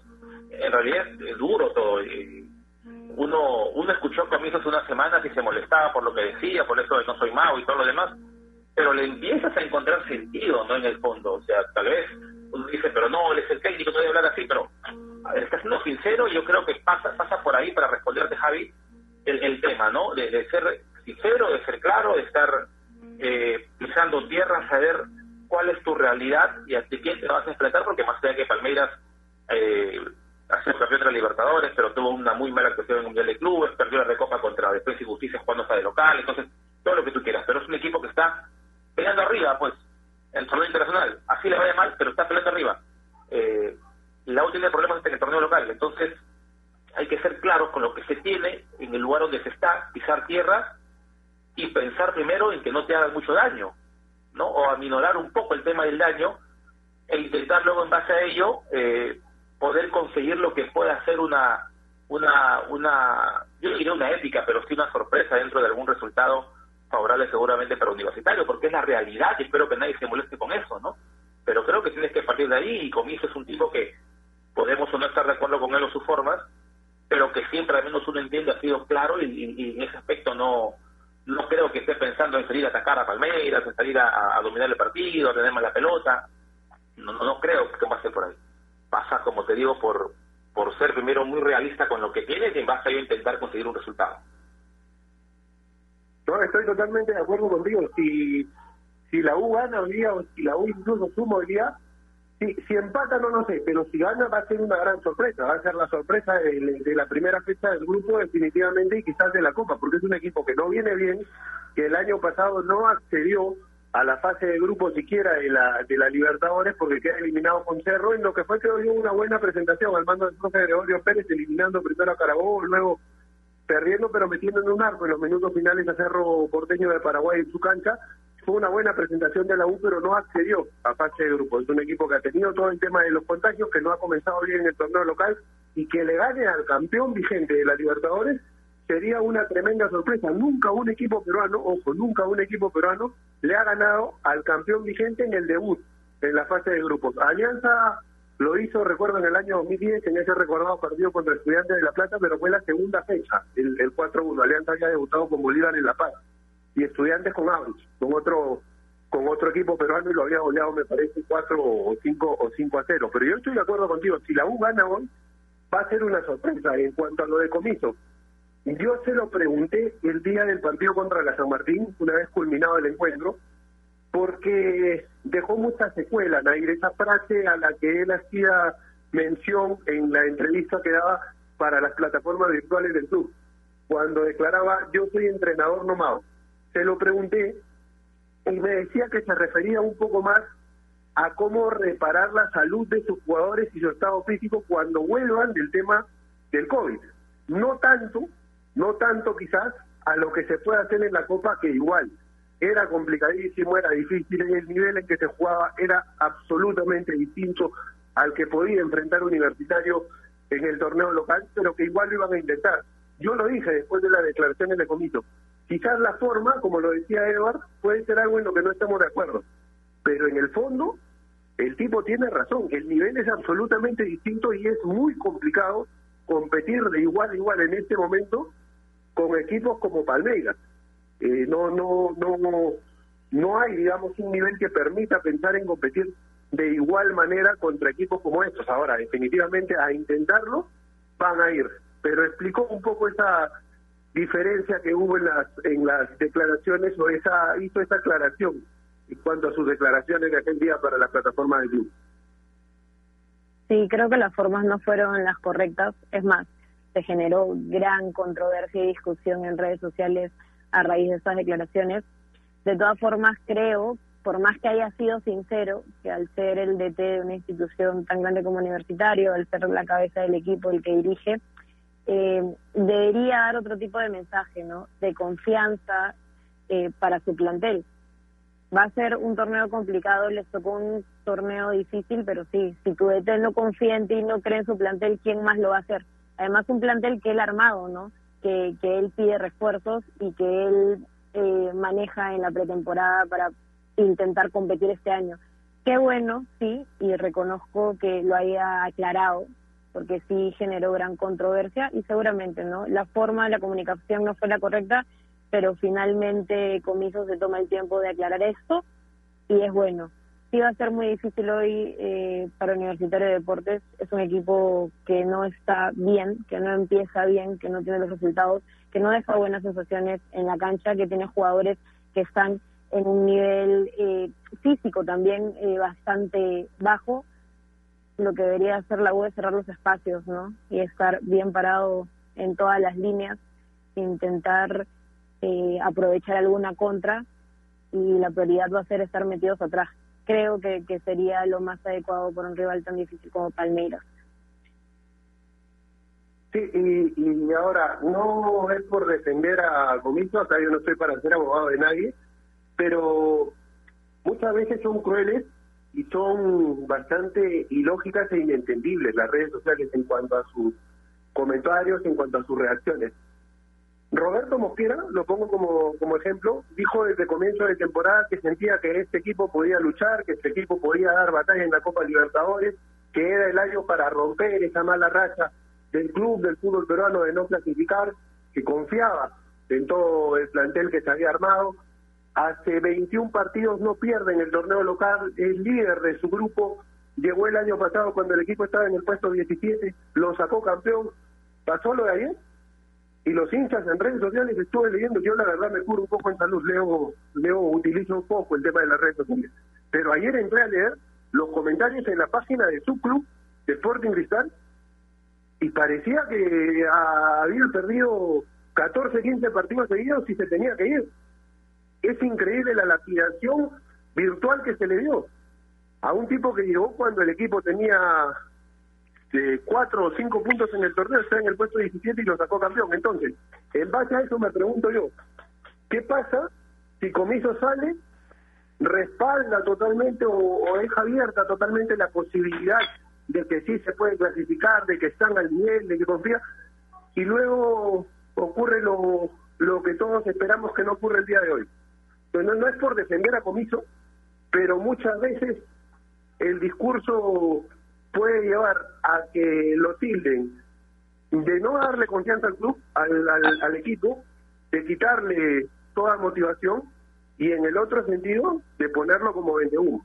en realidad es duro todo. Uno, uno escuchó comienzos unas semanas y se molestaba por lo que decía, por eso de no soy mago y todo lo demás, pero le empiezas a encontrar sentido, ¿no? En el fondo, o sea, tal vez uno dice, pero no, él es el técnico, no debe hablar así, pero está siendo sincero y yo creo que pasa pasa por ahí para responderte, Javi, el, tema, ¿no? De, de, ser sincero, de ser claro, de estar eh, pisando tierra, saber cuál es tu realidad y a quién te vas a enfrentar, porque más allá que Palmeiras eh, ha sido campeón de la Libertadores, pero tuvo una muy mala actuación en el Mundial de Clubes, perdió la recopa contra Defensa y Justicia cuando está de local, entonces todo lo que tú quieras, pero es un equipo que está peleando arriba, pues, en el torneo internacional. Así le vaya mal, pero está peleando arriba. Eh, la U tiene problemas este, en el torneo local, entonces hay que ser claros con lo que se tiene en el lugar donde se está, pisar tierras y pensar primero en que no te hagan mucho daño, ¿no? O aminorar un poco el tema del daño e intentar luego en base a ello eh, poder conseguir lo que pueda ser una, una, una, yo diría una épica, pero sí una sorpresa dentro de algún resultado favorable seguramente para Universitario, porque es la realidad y espero que nadie se moleste con eso, ¿no? Pero creo que tienes que partir de ahí y Comiso es un tipo que podemos o no estar de acuerdo con él o sus formas, pero que siempre al menos uno entiende ha sido claro y, en ese aspecto no no creo que esté pensando en salir a atacar a Palmeiras, en salir a, dominar el partido, a tener más la pelota. No, no, creo que pase por ahí. Pasa, como te digo, por, por ser primero muy realista con lo que tienes y en base a ello intentar conseguir un resultado. Estoy totalmente de acuerdo contigo. Si, si la U gana hoy día o si la U incluso suma hoy día, si, si empata no lo sé, pero si gana va a ser una gran sorpresa, va a ser la sorpresa de, la primera fecha del grupo definitivamente y quizás de la Copa, porque es un equipo que no viene bien, que el año pasado no accedió a la fase de grupo siquiera de la de la Libertadores porque queda eliminado con Cerro en lo que fue creo yo una buena presentación al mando del profe Gregorio Pérez eliminando primero a Carabobo luego perdiendo pero metiendo en un arco en los minutos finales a Cerro Porteño de Paraguay en su cancha fue una buena presentación de la U, pero no accedió a fase de grupo. Es un equipo que ha tenido todo el tema de los contagios, que no ha comenzado bien en el torneo local y que le gane al campeón vigente de la Libertadores sería una tremenda sorpresa. Nunca un equipo peruano, ojo, nunca un equipo peruano le ha ganado al campeón vigente en el debut, en la fase de grupos. Alianza lo hizo, recuerdo, en el año 2010, en ese recordado partido contra Estudiantes de La Plata, pero fue la segunda fecha, el, el 4-1. Alianza había debutado con Bolívar en La Paz y estudiantes con Abruz, con otro con otro equipo peruano y lo había goleado me parece 4 o 5 o 5 a 0. Pero yo estoy de acuerdo contigo, si la U gana hoy va a ser una sorpresa en cuanto a lo de comiso. Yo se lo pregunté el día del partido contra la San Martín, una vez culminado el encuentro, porque dejó mucha secuela, Nair, esa frase a la que él hacía mención en la entrevista que daba para las plataformas virtuales del club, cuando declaraba yo soy entrenador nomado se lo pregunté y me decía que se refería un poco más a cómo reparar la salud de sus jugadores y su estado físico cuando vuelvan del tema del COVID. No tanto, no tanto quizás a lo que se puede hacer en la Copa, que igual era complicadísimo, era difícil, el nivel en que se jugaba era absolutamente distinto al que podía enfrentar Universitario en el torneo local, pero que igual lo iban a intentar. Yo lo dije después de las declaraciones de Comito, Quizás la forma, como lo decía Edward, puede ser algo en lo que no estamos de acuerdo, pero en el fondo el tipo tiene razón, el nivel es absolutamente distinto y es muy complicado competir de igual a igual en este momento con equipos como Palmeiras. Eh, no, no, no, no hay, digamos, un nivel que permita pensar en competir de igual manera contra equipos como estos. Ahora, definitivamente a intentarlo van a ir, pero explicó un poco esa diferencia que hubo en las en las declaraciones o esa hizo esa aclaración en cuanto a sus declaraciones de aquel día para la plataforma de club. Sí, creo que las formas no fueron las correctas. Es más, se generó gran controversia y discusión en redes sociales a raíz de esas declaraciones. De todas formas, creo, por más que haya sido sincero, que al ser el DT de una institución tan grande como universitario, al ser la cabeza del equipo el que dirige, eh, debería dar otro tipo de mensaje, ¿no? De confianza eh, para su plantel. Va a ser un torneo complicado, les tocó un torneo difícil, pero sí, si tu DT no confía en ti y no cree en su plantel, ¿quién más lo va a hacer? Además, un plantel que él armado, ¿no? Que, que él pide refuerzos y que él eh, maneja en la pretemporada para intentar competir este año. Qué bueno, sí, y reconozco que lo haya aclarado, porque sí generó gran controversia y seguramente no la forma de la comunicación no fue la correcta pero finalmente Comiso se toma el tiempo de aclarar esto y es bueno sí va a ser muy difícil hoy eh, para Universitario de Deportes es un equipo que no está bien que no empieza bien que no tiene los resultados que no deja buenas sensaciones en la cancha que tiene jugadores que están en un nivel eh, físico también eh, bastante bajo lo que debería hacer la U es cerrar los espacios, ¿no? Y estar bien parado en todas las líneas, intentar eh, aprovechar alguna contra y la prioridad va a ser estar metidos atrás. Creo que, que sería lo más adecuado por un rival tan difícil como Palmeiras. Sí, y, y ahora, no es por defender a Comiso, acá yo no estoy para ser abogado de nadie, pero muchas veces son crueles y son bastante ilógicas e inentendibles las redes sociales en cuanto a sus comentarios, en cuanto a sus reacciones. Roberto Mosquera, lo pongo como, como ejemplo, dijo desde comienzo de temporada que sentía que este equipo podía luchar, que este equipo podía dar batalla en la Copa Libertadores, que era el año para romper esa mala racha del club, del fútbol peruano de no clasificar, que confiaba en todo el plantel que se había armado. Hace 21 partidos no pierde en el torneo local, es líder de su grupo, llegó el año pasado cuando el equipo estaba en el puesto 17, lo sacó campeón, pasó lo de ayer y los hinchas en redes sociales estuve leyendo, yo la verdad me curo un poco en salud, leo, leo, utilizo un poco el tema de las redes sociales, pero ayer entré a leer los comentarios en la página de su club, de Sporting Cristal, y parecía que había perdido 14, 15 partidos seguidos y se tenía que ir. Es increíble la lapidación virtual que se le dio a un tipo que llegó cuando el equipo tenía de cuatro o cinco puntos en el torneo, está en el puesto 17 y lo sacó campeón. Entonces, en base a eso me pregunto yo, ¿qué pasa si Comiso sale, respalda totalmente o, deja abierta totalmente la posibilidad de que sí se puede clasificar, de que están al nivel, de que confía, y luego ocurre lo, lo que todos esperamos que no ocurra el día de hoy? Pues no, no es por defender a Comiso, pero muchas veces el discurso puede llevar a que lo tilden de no darle confianza al club, al, al, equipo, de quitarle toda motivación y en el otro sentido de ponerlo como 21.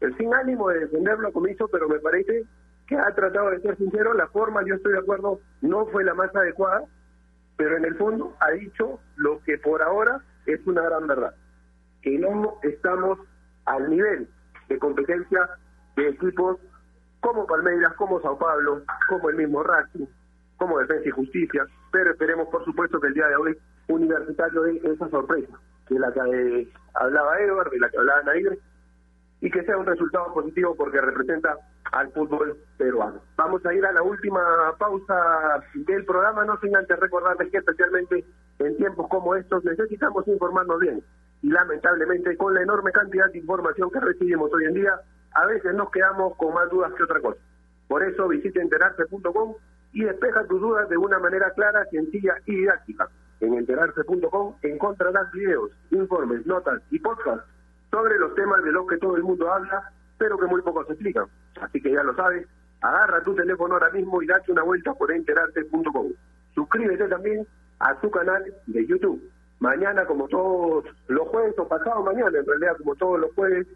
El sin ánimo de defenderlo como hizo, pero me parece que ha tratado de ser sincero, la forma, yo estoy de acuerdo, no fue la más adecuada, pero en el fondo ha dicho lo que por ahora es una gran verdad, que no estamos al nivel de competencia de equipos como Palmeiras, como Sao Paulo, como el mismo Racing, como Defensa y Justicia, pero esperemos por supuesto que el día de hoy Universitario dé esa sorpresa, de la que eh, hablaba Edward, de la que hablaba Nair, y que sea un resultado positivo porque representa al fútbol peruano. Vamos a ir a la última pausa del programa, no sin antes recordarles que especialmente en tiempos como estos necesitamos informarnos bien y lamentablemente con la enorme cantidad de información que recibimos hoy en día, a veces nos quedamos con más dudas que otra cosa. Por eso visite enterarse.com y despeja tus dudas de una manera clara, sencilla y didáctica. En enterarse.com encontrarás videos, informes, notas y podcasts sobre los temas de los que todo el mundo habla, pero que muy pocos explican. Así que ya lo sabes, agarra tu teléfono ahora mismo y date una vuelta por enterarse.com. Suscríbete también a su canal de YouTube. Mañana, como todos los jueves, o pasado mañana, en realidad, como todos los jueves,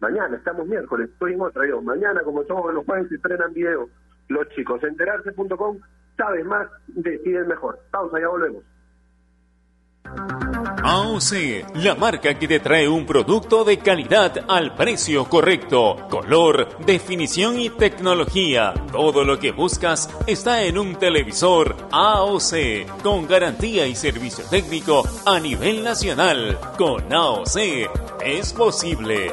Mañana, estamos miércoles, estoy en otra. Mañana, como todos los jueves, se estrenan videos. Los chicos, enterarse.com, sabes más, deciden mejor. Pausa, ya volvemos. AOC, la marca que te trae un producto de calidad al precio correcto. Color, definición y tecnología. Todo lo que buscas está en un televisor AOC, con garantía y servicio técnico a nivel nacional. Con AOC es posible.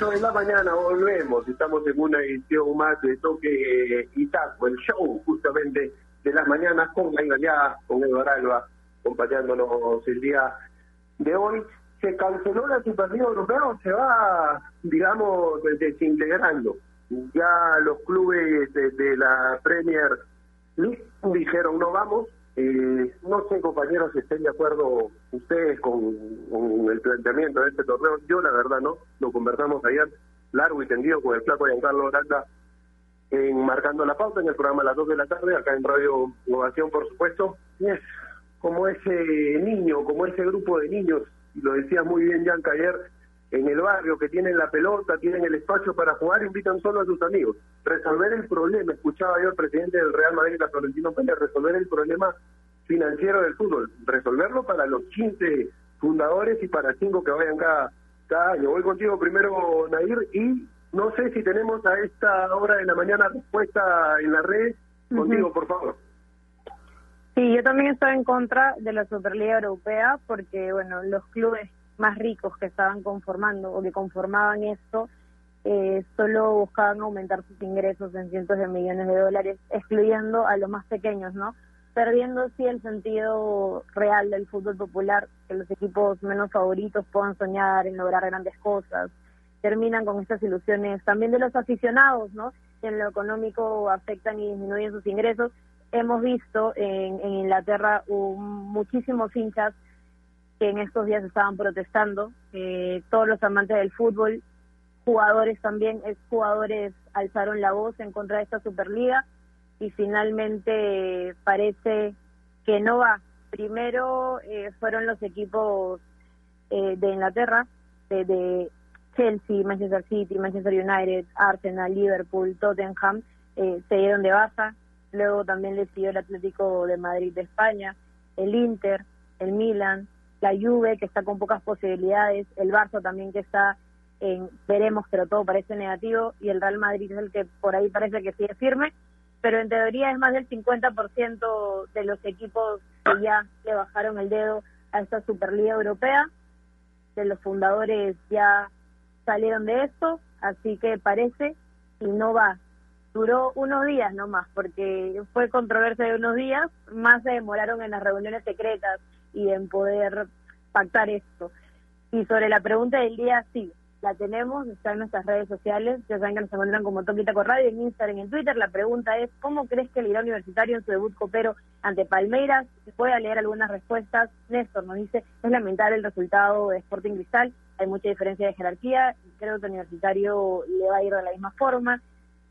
58 de la mañana volvemos. Estamos en una edición más de Toque y Taco, el show justamente de las mañanas con la ya con Eduardo Alba, acompañándonos el día de hoy. Se canceló la Superliga Europea se va, digamos, desintegrando. Ya los clubes de, la Premier League dijeron no vamos. Eh, no sé, compañeros, si estén de acuerdo ustedes con, el planteamiento de este torneo. Yo, la verdad, no. Lo conversamos ayer largo y tendido con el flaco Giancarlo Aranda en Marcando la Pauta en el programa a las 2 de la tarde, acá en Radio Innovación, por supuesto. Y es como ese niño, como ese grupo de niños, lo decía muy bien Yanka ayer, en el barrio que tienen la pelota, tienen el espacio para jugar, invitan solo a sus amigos. Resolver el problema, escuchaba yo al presidente del Real Madrid, Florentino Pérez, resolver el problema financiero del fútbol, resolverlo para los 15 fundadores y para 5 que vayan cada, cada año. Voy contigo primero, Nair, y no sé si tenemos a esta hora de la mañana respuesta en la red. Contigo, por favor. Sí, yo también estoy en contra de la Superliga Europea porque, bueno, los clubes más ricos que estaban conformando o que conformaban esto eh, solo buscaban aumentar sus ingresos en cientos de millones de dólares, excluyendo a los más pequeños, ¿no? Perdiendo así el sentido real del fútbol popular, que los equipos menos favoritos puedan soñar en lograr grandes cosas, terminan con estas ilusiones también de los aficionados, ¿no? Que en lo económico afectan y disminuyen sus ingresos. Hemos visto en, Inglaterra muchísimos hinchas que en estos días estaban protestando, eh, todos los amantes del fútbol, jugadores también, jugadores alzaron la voz en contra de esta Superliga y finalmente parece que no va. Primero eh, fueron los equipos eh, de Inglaterra, de, Chelsea, Manchester City, Manchester United, Arsenal, Liverpool, Tottenham, se dieron de baja. Luego también le siguió el Atlético de Madrid de España, el Inter, el Milan, la Juve, que está con pocas posibilidades, el Barça también que está en veremos, pero todo parece negativo, y el Real Madrid es el que por ahí parece que sigue firme, pero en teoría es más del 50% de los equipos que ya le bajaron el dedo a esta Superliga Europea, de los fundadores ya salieron de esto, así que parece y no va. Duró unos días nomás, porque fue controversia de unos días, más se demoraron en las reuniones secretas y en poder pactar esto. Y sobre la pregunta del día, sí, la tenemos, está en nuestras redes sociales, ya saben que nos encuentran como Toquita Radio, en Instagram y en Twitter. La pregunta es, ¿cómo crees que el irá universitario en su debut copero ante Palmeiras? Voy a leer algunas respuestas. Néstor nos dice, es lamentable el resultado de Sporting Cristal, hay mucha diferencia de jerarquía, creo que el universitario le va a ir de la misma forma.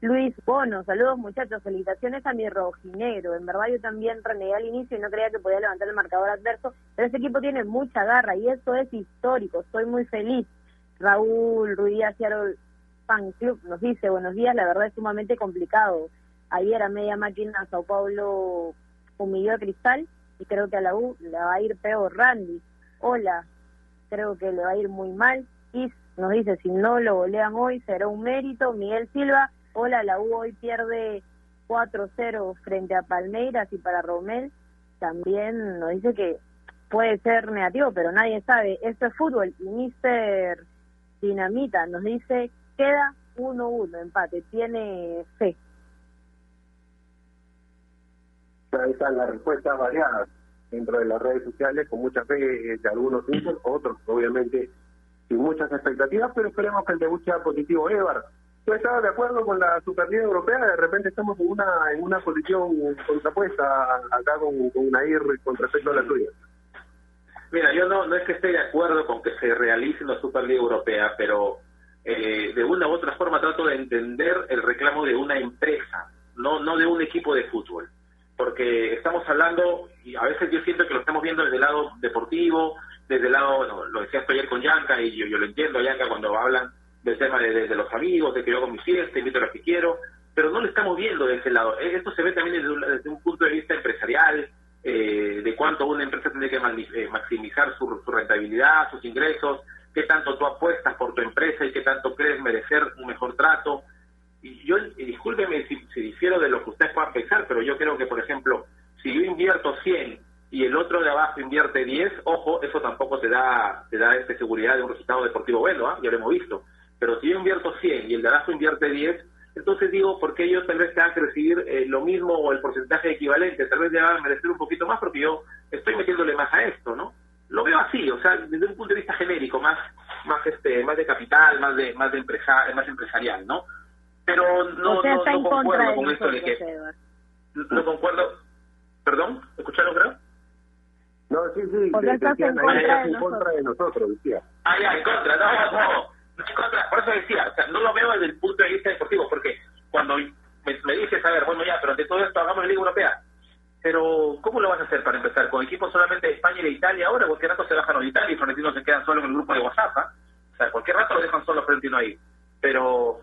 Luis Bono, saludos muchachos, felicitaciones a mi rojinegro. En verdad yo también renegué al inicio y no creía que podía levantar el marcador adverso, pero ese equipo tiene mucha garra y eso es histórico. Estoy muy feliz. Raúl Ruiz Seattle Fan Club nos dice, buenos días, la verdad es sumamente complicado. Ayer a media máquina Sao Paulo humilló a Cristal y creo que a la U le va a ir peor. Randy, hola, creo que le va a ir muy mal. Y nos dice, si no lo golean hoy será un mérito. Miguel Silva, Hola, la U hoy pierde 4-0 frente a Palmeiras y para Romel también nos dice que puede ser negativo, pero nadie sabe. Esto es fútbol y Mister Dinamita nos dice queda 1-1, empate, tiene fe. Están las respuestas variadas dentro de las redes sociales, con mucha fe de algunos hinchas, otros obviamente sin muchas expectativas, pero esperemos que el debut sea positivo. Evar, ¿Tú estabas de acuerdo con la Superliga Europea? De repente estamos en una en una posición contrapuesta acá con, con Nair con respecto a la tuya. Mira, yo no, no es que esté de acuerdo con que se realice la Superliga Europea, pero eh, de una u otra forma trato de entender el reclamo de una empresa, no, no de un equipo de fútbol. Porque estamos hablando, y a veces yo siento que lo estamos viendo desde el lado deportivo, desde el lado, bueno, lo decía esto ayer con Yanka, y yo, yo lo entiendo, Yanka, cuando hablan del tema de, los amigos, de que yo hago mi fiesta, invito a los que quiero, pero no lo estamos viendo de ese lado. Eh, esto se ve también desde un, punto de vista empresarial, eh, de cuánto una empresa tiene que eh, maximizar su, rentabilidad, sus ingresos, qué tanto tú apuestas por tu empresa y qué tanto crees merecer un mejor trato. Y yo, discúlpeme si, si difiero de lo que ustedes puedan pensar, pero yo creo que, por ejemplo, si yo invierto 100 y el otro de abajo invierte 10, ojo, eso tampoco te da te da esta seguridad de un resultado deportivo bueno, ¿ah? ya lo hemos visto pero si yo invierto 100 y el de abajo invierte 10, entonces digo, ¿por qué ellos tal vez tengan que recibir eh, lo mismo o el porcentaje equivalente? Tal vez a merecer un poquito más porque yo estoy metiéndole más a esto, ¿no? Lo veo así, o sea, desde un punto de vista genérico, más más este más de capital, más de más de empresa, más empresarial, ¿no? Pero no, no, concuerdo con esto de que... No concuerdo... ¿Perdón? ¿Escucharon, creo? No, sí, sí. Porque estás en contra, de, contra de nosotros, decía. Ah, ya, en contra. No, no por eso decía, o sea, no lo veo desde el punto de vista deportivo, porque cuando me, me dices, a ver, bueno, ya, pero ante todo esto hagamos la Liga Europea, pero ¿cómo lo vas a hacer para empezar? ¿Con equipos solamente de España y de Italia ahora? Cualquier rato se bajan de Italia y Florentino se quedan solo en el grupo de WhatsApp, ¿ah? O sea, cualquier rato lo dejan solo Florentino ahí. Pero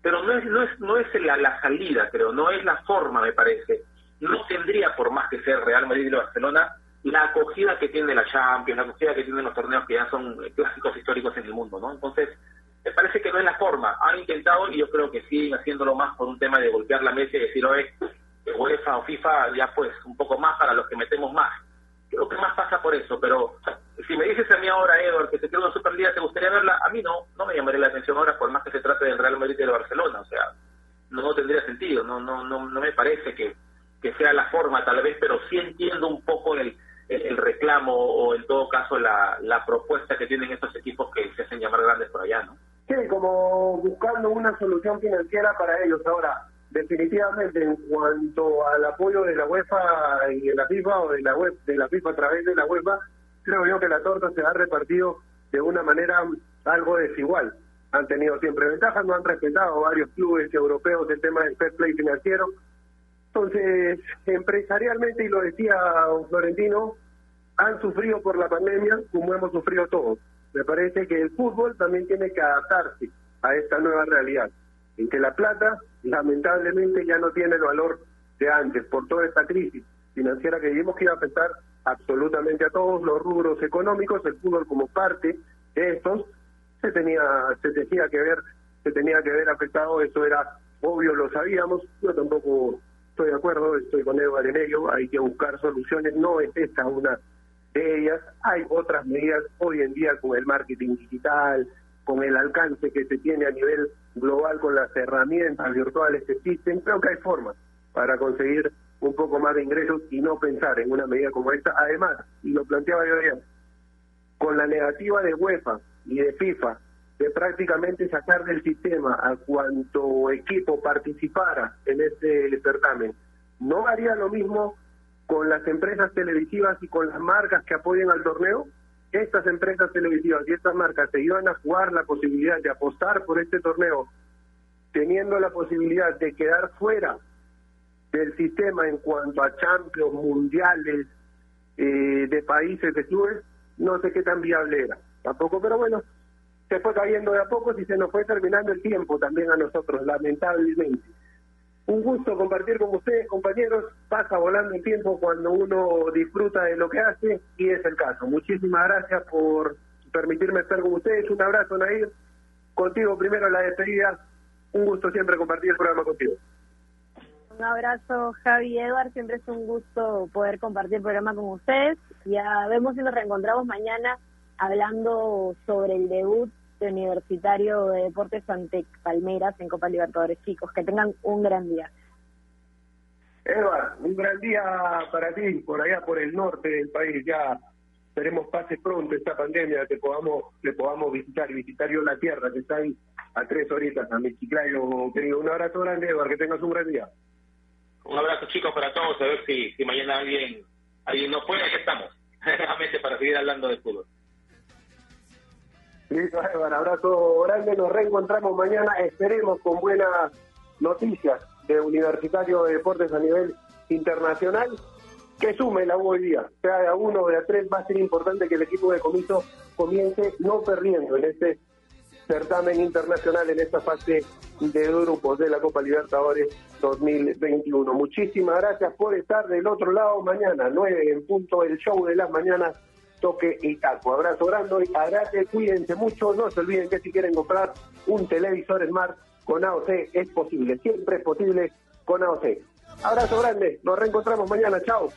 pero no es no es no es la, la salida, creo, no es la forma, me parece. No tendría, por más que sea Real Madrid y Barcelona, la acogida que tiene la Champions, la acogida que tienen los torneos que ya son clásicos históricos en el mundo, ¿no? Entonces, me parece que no es la forma. Han intentado y yo creo que siguen haciéndolo más por un tema de golpear la mesa y decir, oye, UEFA o FIFA ya pues un poco más para los que metemos más. Creo que más pasa por eso, pero si me dices a mí ahora, Edward, que se quiere una Superliga, ¿te gustaría verla? A mí no, no me llamaría la atención ahora por más que se trate del Real Madrid y de Barcelona, o sea, no, no tendría sentido, no, no, no, no me parece que, que sea la forma tal vez, pero sí entiendo un poco el el, reclamo o en todo caso la, la propuesta que tienen estos equipos que se hacen llamar grandes por allá, ¿no? Sí, como buscando una solución financiera para ellos. Ahora, definitivamente en cuanto al apoyo de la UEFA y de la FIFA o de la de la FIFA a través de la UEFA, creo yo que la torta se ha repartido de una manera algo desigual. Han tenido siempre ventajas, no han respetado varios clubes europeos el tema del fair play financiero. Entonces, empresarialmente, y lo decía Florentino, han sufrido por la pandemia como hemos sufrido todos. Me parece que el fútbol también tiene que adaptarse a esta nueva realidad, en que la plata lamentablemente ya no tiene el valor de antes por toda esta crisis financiera que vimos que iba a afectar absolutamente a todos los rubros económicos, el fútbol como parte de estos se tenía se tenía que ver se tenía que ver afectado, eso era obvio, lo sabíamos, yo tampoco estoy de acuerdo, estoy con Eduardo en ello, hay que buscar soluciones, no es esta una de ellas. Hay otras medidas hoy en día con el marketing digital, con el alcance que se tiene a nivel global con las herramientas virtuales que existen. Creo que hay formas para conseguir un poco más de ingresos y no pensar en una medida como esta. Además, y lo planteaba yo ayer, con la negativa de UEFA y de FIFA de prácticamente sacar del sistema a cuanto equipo participara en este certamen, no haría lo mismo con las empresas televisivas y con las marcas que apoyen al torneo, estas empresas televisivas y estas marcas se iban a jugar la posibilidad de apostar por este torneo, teniendo la posibilidad de quedar fuera del sistema en cuanto a champions mundiales eh, de países de clubes, no sé qué tan viable era. Tampoco, pero bueno, se fue cayendo de a poco y se nos fue terminando el tiempo también a nosotros, lamentablemente. Un gusto compartir con ustedes, compañeros. Pasa volando el tiempo cuando uno disfruta de lo que hace y es el caso. Muchísimas gracias por permitirme estar con ustedes. Un abrazo, Nair. Contigo primero la despedida. Un gusto siempre compartir el programa contigo. Un abrazo, Javi y Eduard. Siempre es un gusto poder compartir el programa con ustedes. Ya vemos si nos reencontramos mañana hablando sobre el debut Universitario de Deportes ante Palmeras en Copa Libertadores. Chicos, que tengan un gran día. Eva, un gran día para ti, por allá por el norte del país. Ya esperemos pase pronto esta pandemia, que podamos, le podamos visitar y visitar yo la tierra, que está ahí a tres horitas, a Mexiclayo, querido. Un abrazo grande, Eva, que tengas un gran día. Un abrazo, chicos, para todos. A ver si, si mañana alguien, alguien nos puede, aquí estamos. para seguir hablando de fútbol. Listo, abrazo grande. Nos reencontramos mañana. Esperemos con buenas noticias de Universitario de Deportes a nivel internacional. Que sume la U día, sea de a uno o de a tres, va a ser importante que el equipo de comiso comience no perdiendo en este certamen internacional, en esta fase de grupos de la Copa Libertadores 2021. Muchísimas gracias por estar del otro lado mañana, 9 en punto, el show de las mañanas toque y taco. Abrazo grande, abrazo, cuídense mucho, no se olviden que si quieren comprar un televisor Smart con AOC es posible, siempre es posible con AOC. Abrazo grande, nos reencontramos mañana, chao.